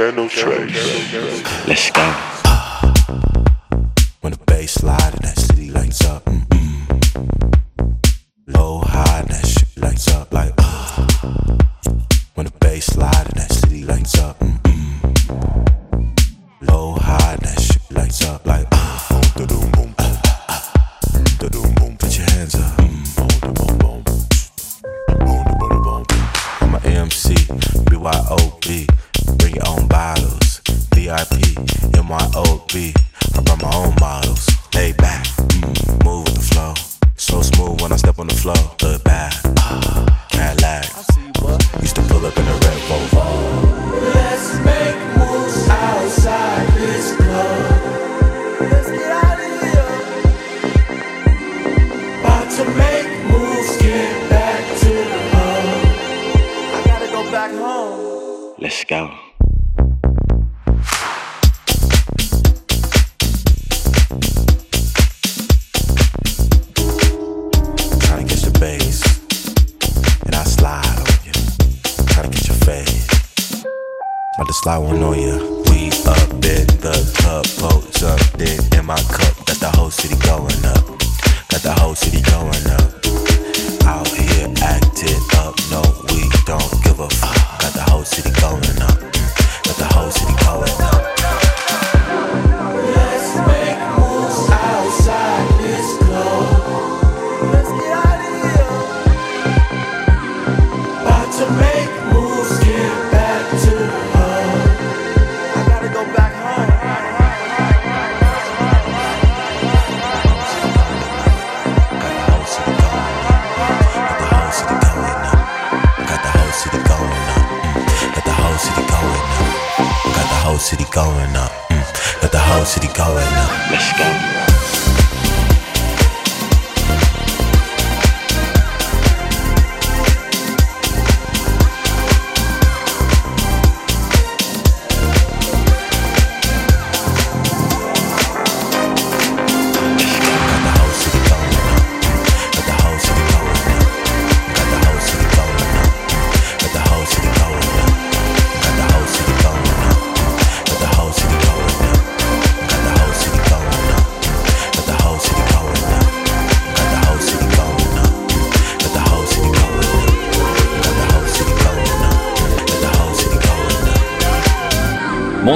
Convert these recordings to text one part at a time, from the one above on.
Channel Trace. Let's go.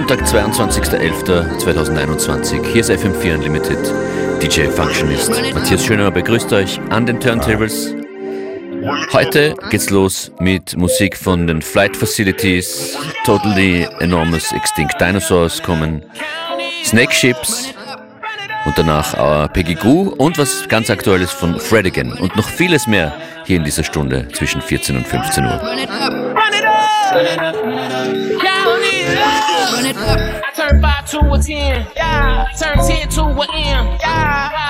Montag, 22.11.2021. Hier ist FM4 Unlimited. DJ Functionist. Matthias Schöner begrüßt euch an den Turntables. Heute geht's los mit Musik von den Flight Facilities, Totally Enormous Extinct Dinosaurs kommen, Snake Ships und danach our Peggy Goo und was ganz aktuelles von Fredigan und noch vieles mehr hier in dieser Stunde zwischen 14 und 15 Uhr. Yeah. Run it up. I turn 5 to a 10. Yeah. Turn 10 to a M. Yeah.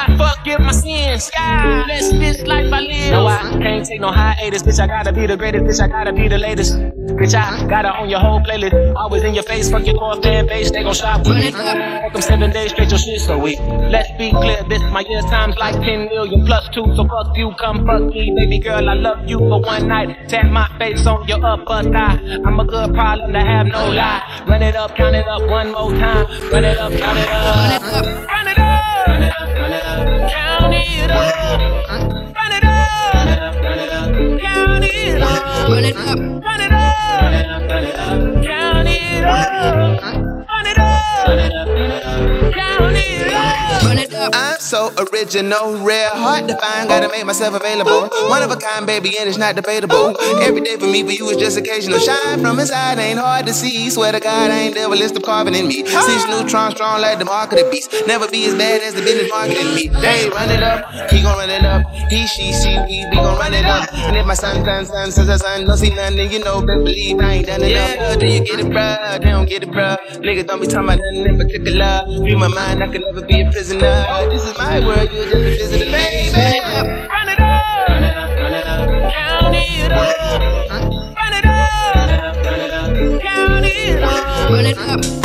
My sins. Yeah. This life I live. No, I can't take no hiatus, bitch. I gotta be the greatest, bitch. I gotta be the latest. Bitch, I gotta own your whole playlist. Always in your face, fuck your core fan base. They gon' shop with me. Fuck them seven days straight, your shit so weak. Let's be clear, this my years times like 10 million plus two. So fuck you, come fuck me, baby girl. I love you for one night. Tap my face on your upper thigh. I'm a good problem to have, no lie. Run it up, count it up one more time. Run it up, count it up. Run it up. Run it up. Run it up. Count it up. Run it up. Count it up. Run it up. Run it up. Count it up. Run it up. It up. Run it up. I'm so original, rare, hard to find, gotta make myself available. One of a kind, baby, and it's not debatable. Every day for me, for you, is just occasional. Shine from inside, ain't hard to see. Swear to God, I ain't never list of carving in me. Six neutrons strong like the mark of the beast. Never be as bad as the business marketing me. They run it up, he gon' run it up. He, she, she, we, we gon' run it up. And if my son, son, son, son, son, son, don't see nothing, you know, best believe I ain't done enough. Yeah, do you get it, bruh? They don't get it, bruh. Niggas don't be talking about nothing in particular. Free my mind, I can never be a prisoner. This is my world, you just visitor, baby. Run it up. Run it up. Run it up. Count it up. Run it up. Count it up. Run it up. Run it up.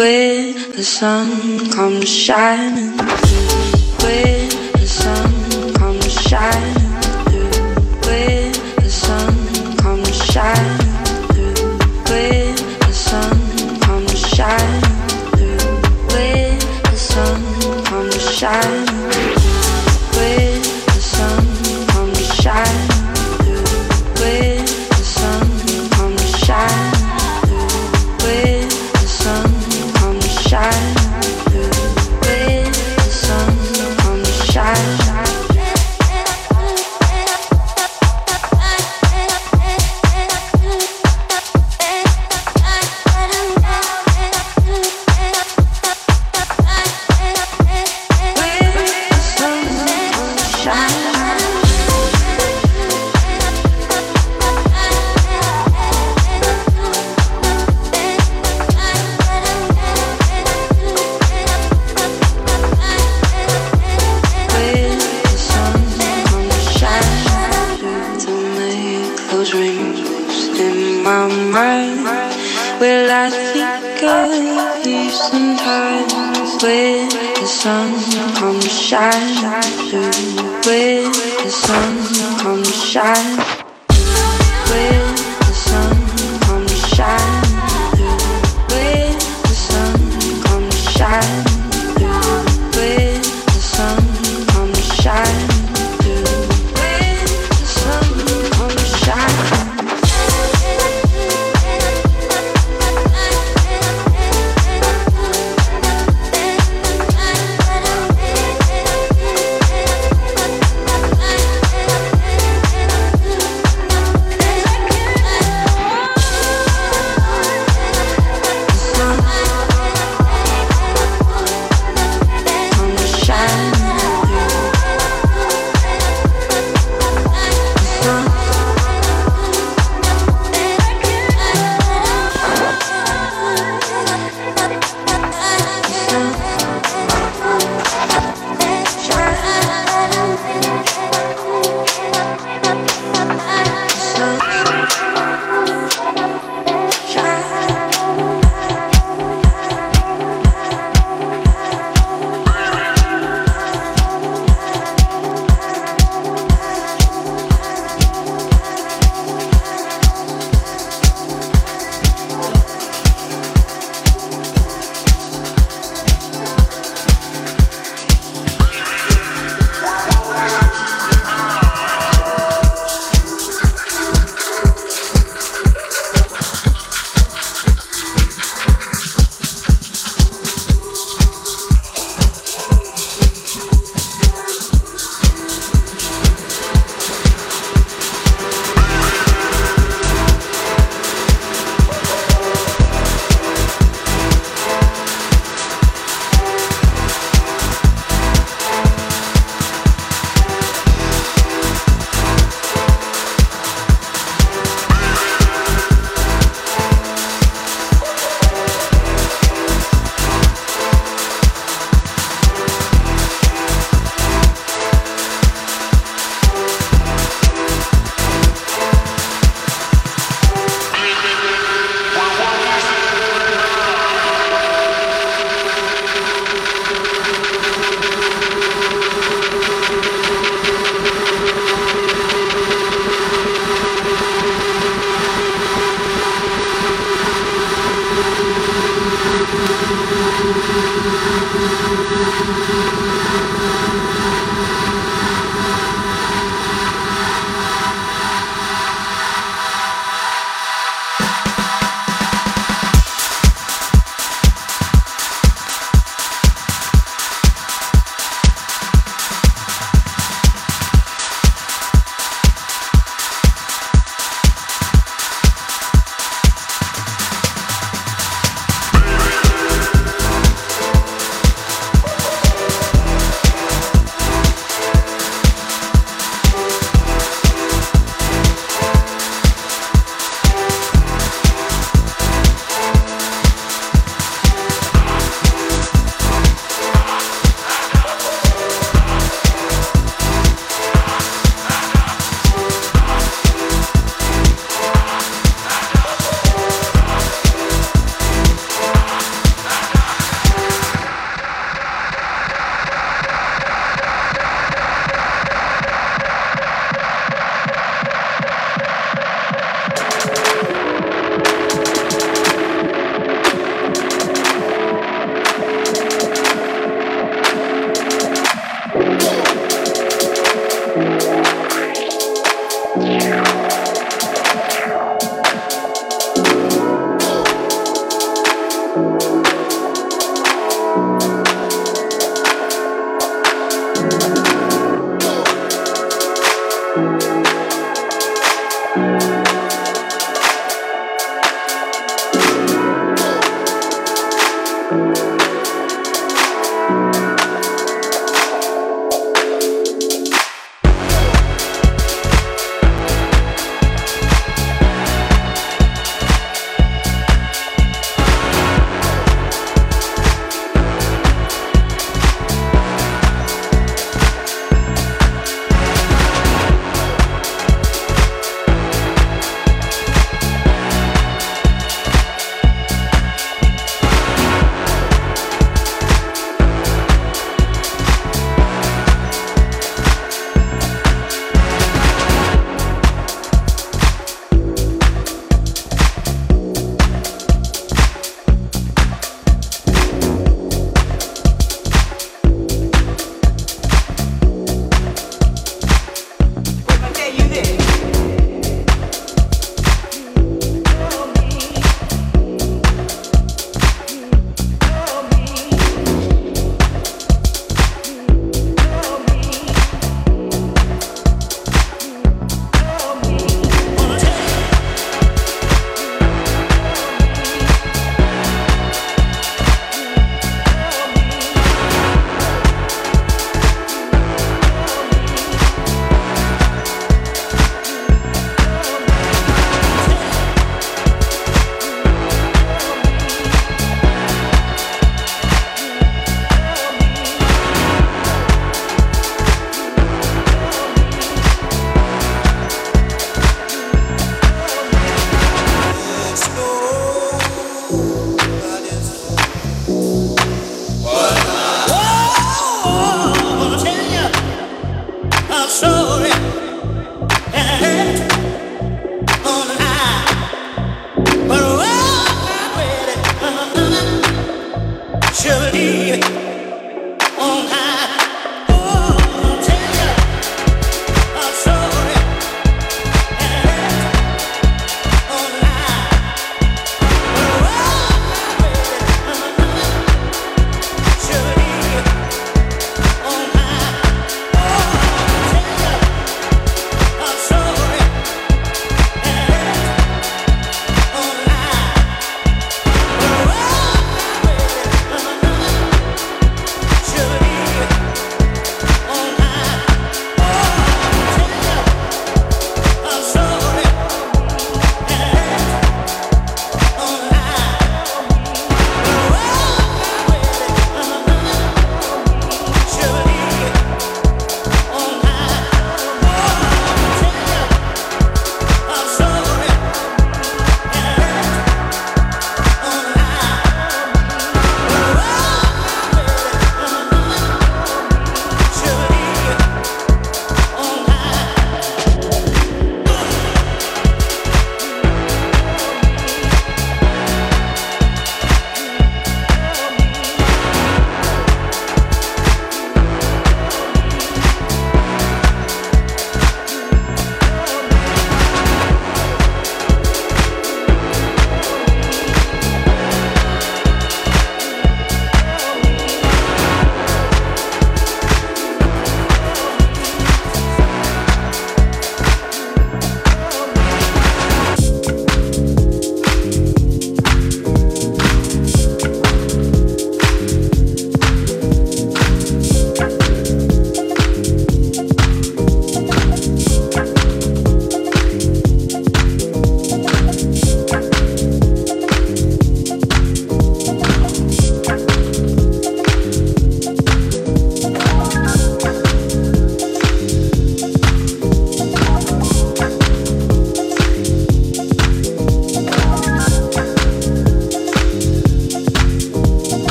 When the sun comes shining dreams in my mind. Will I think of you sometimes when the sun comes shining through? When the sun comes shining.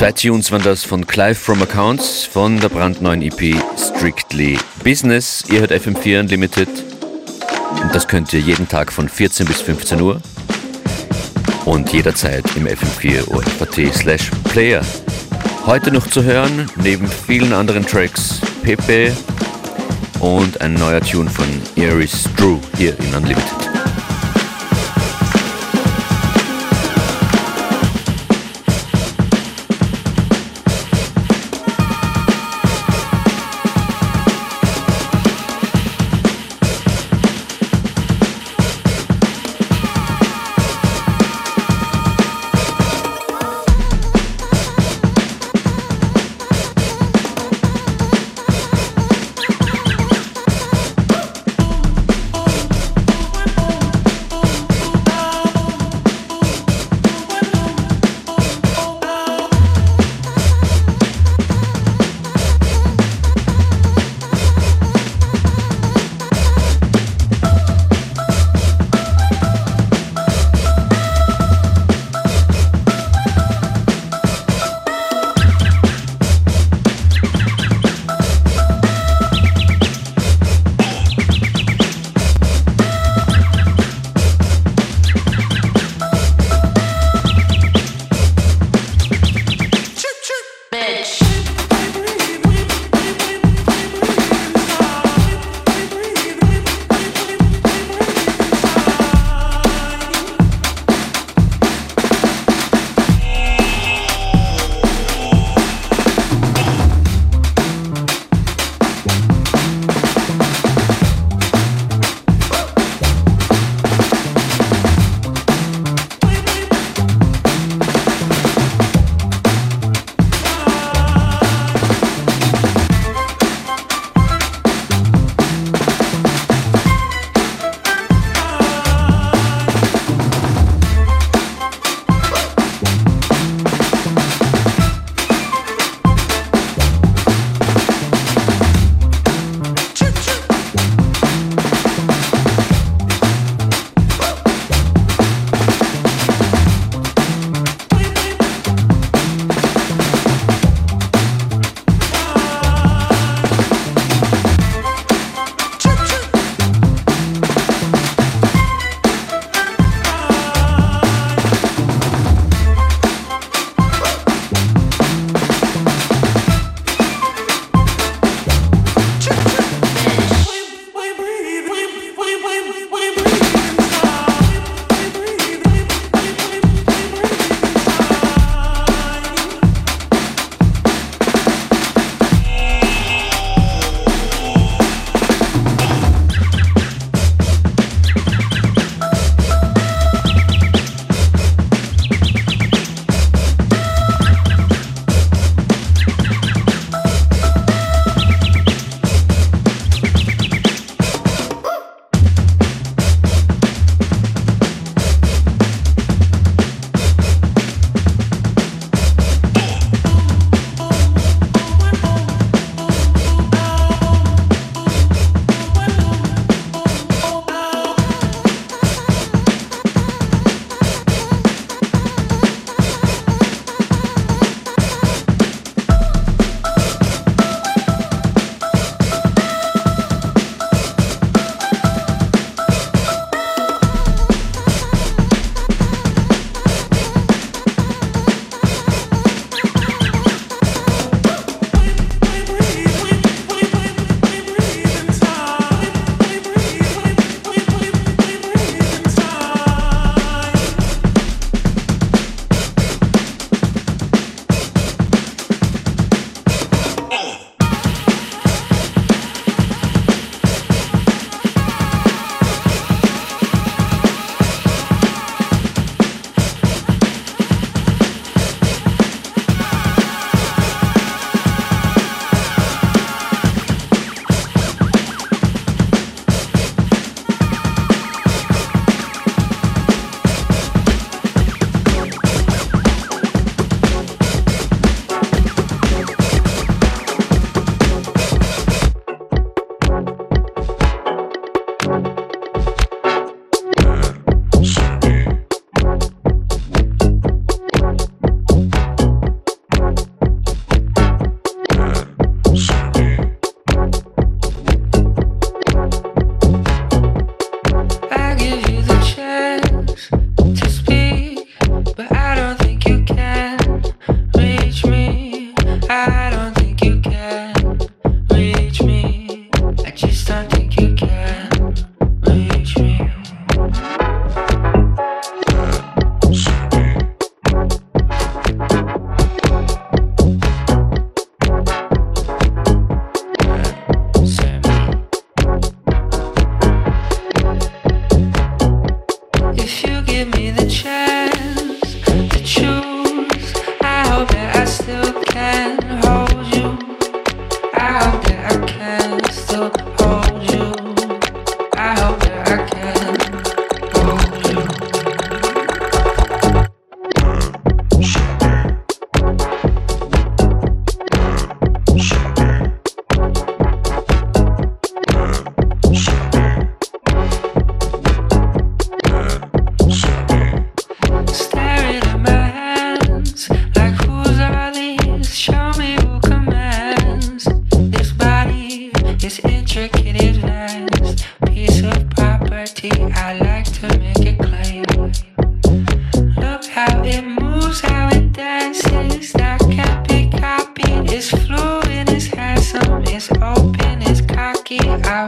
Zwei Tunes waren das von Clive from Accounts von der brandneuen EP Strictly Business. Ihr hört FM4 Unlimited und das könnt ihr jeden Tag von 14 bis 15 Uhr und jederzeit im FM4 OFAT slash Player. Heute noch zu hören, neben vielen anderen Tracks, Pepe und ein neuer Tune von Iris Drew hier in Unlimited. piece of property. I like to make it claim. Look how it moves, how it dances. That can't be copied. It's fluid, it's handsome, it's open, it's cocky. I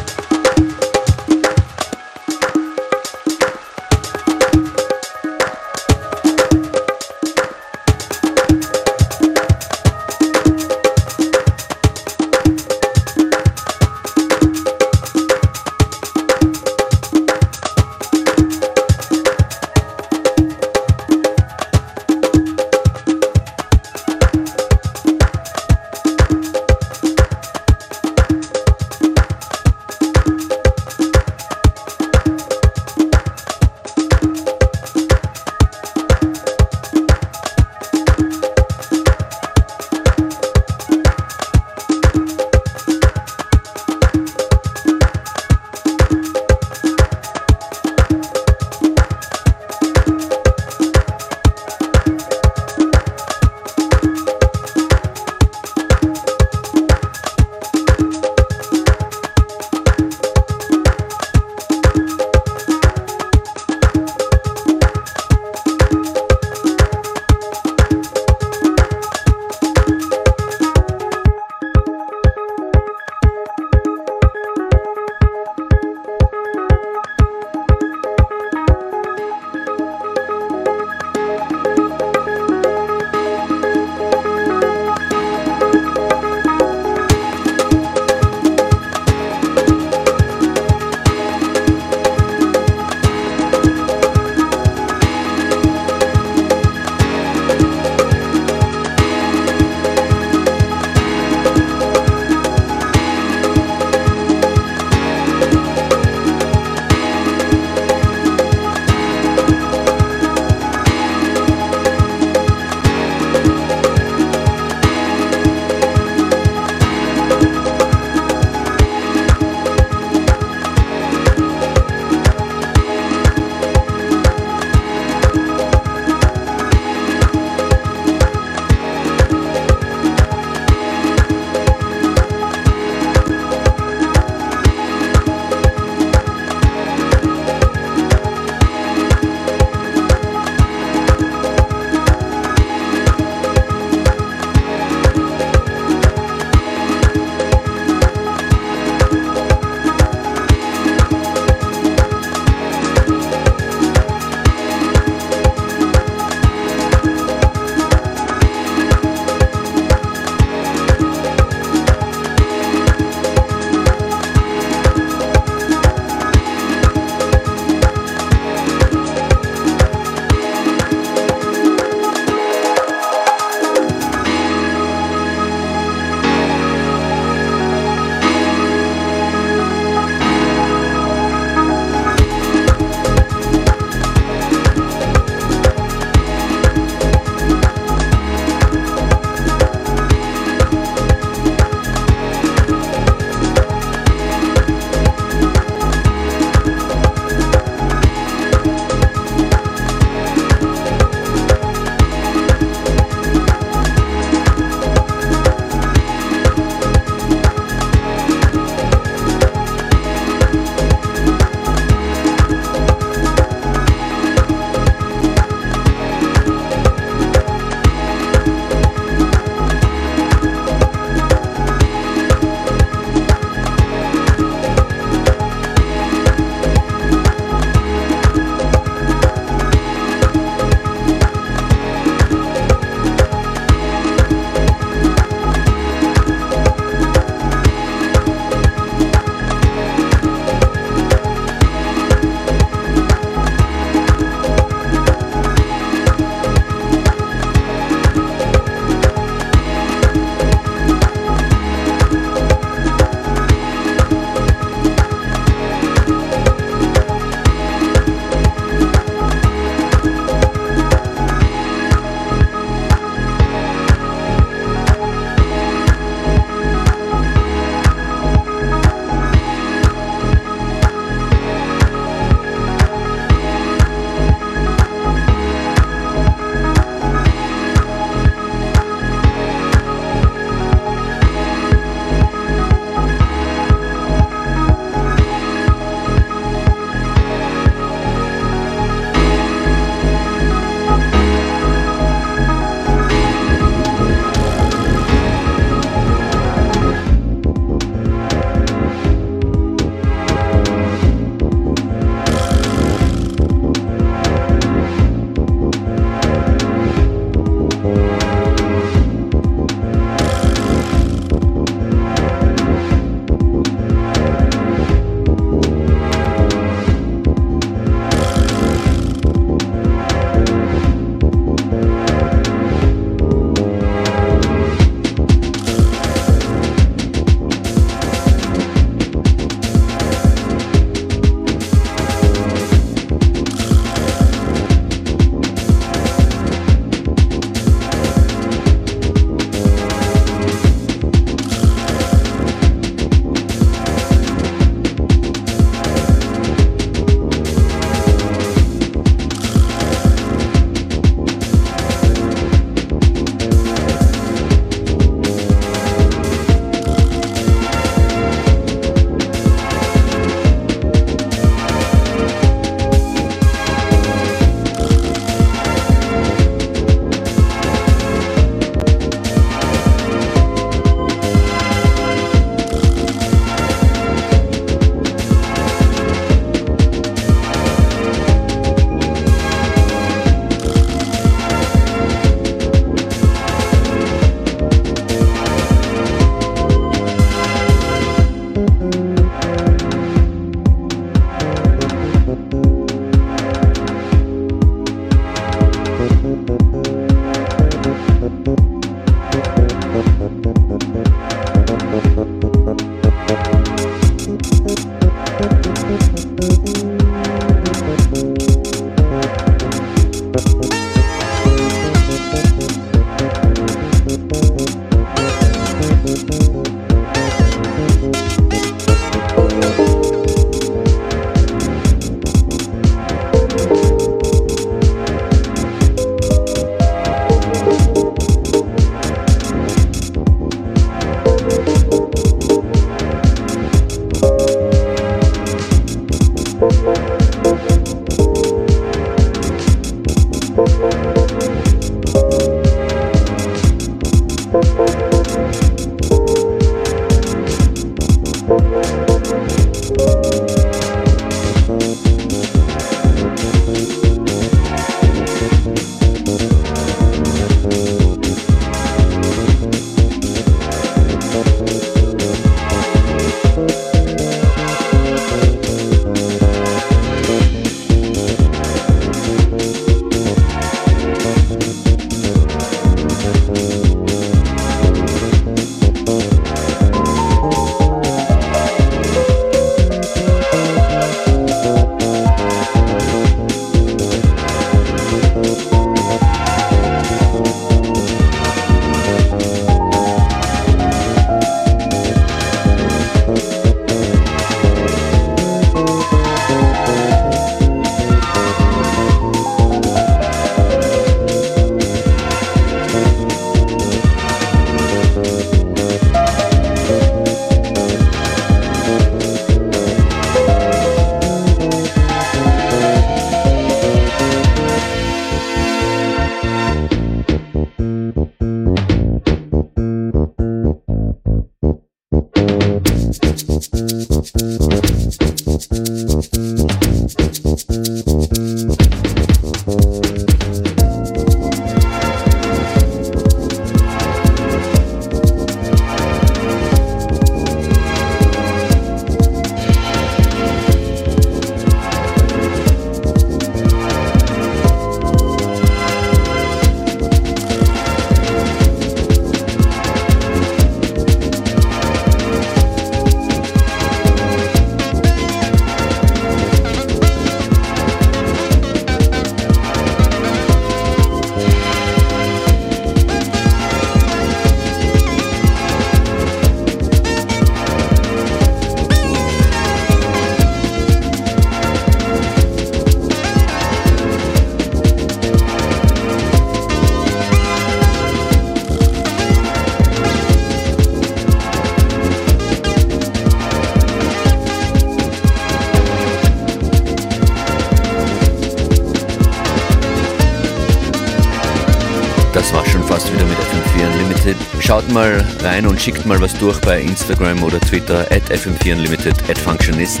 mal rein und schickt mal was durch bei Instagram oder Twitter at fm4 unlimited at functionist.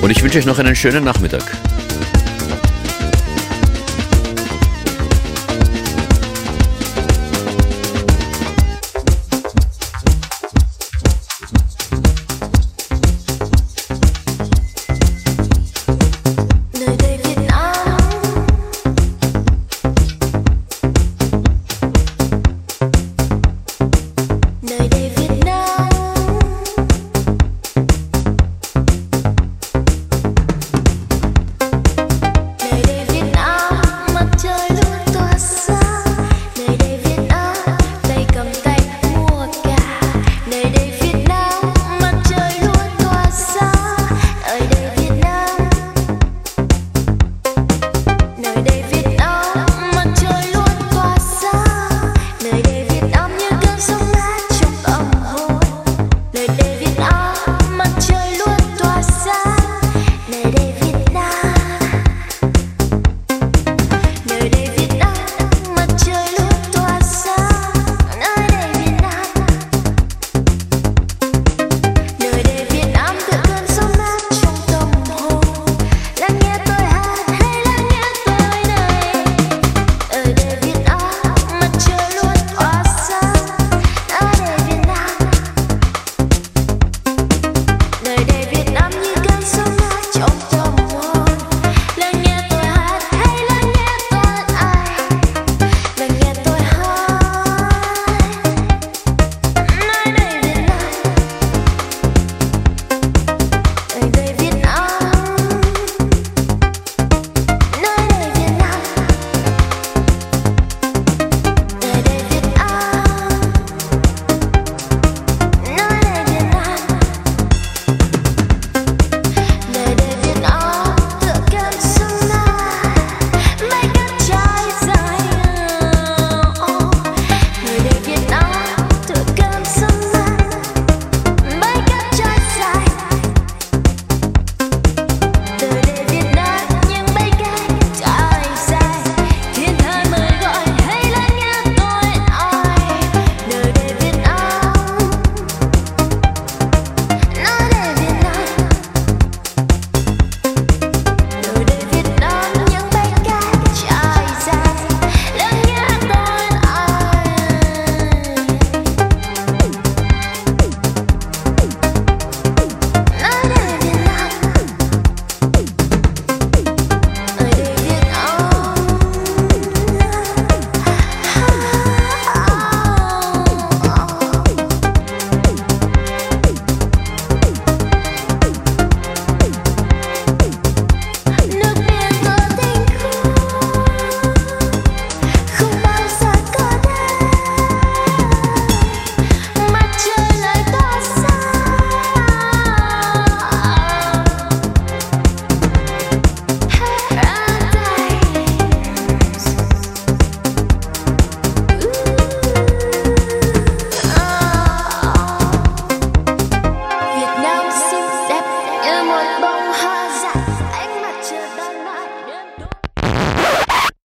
Und ich wünsche euch noch einen schönen Nachmittag.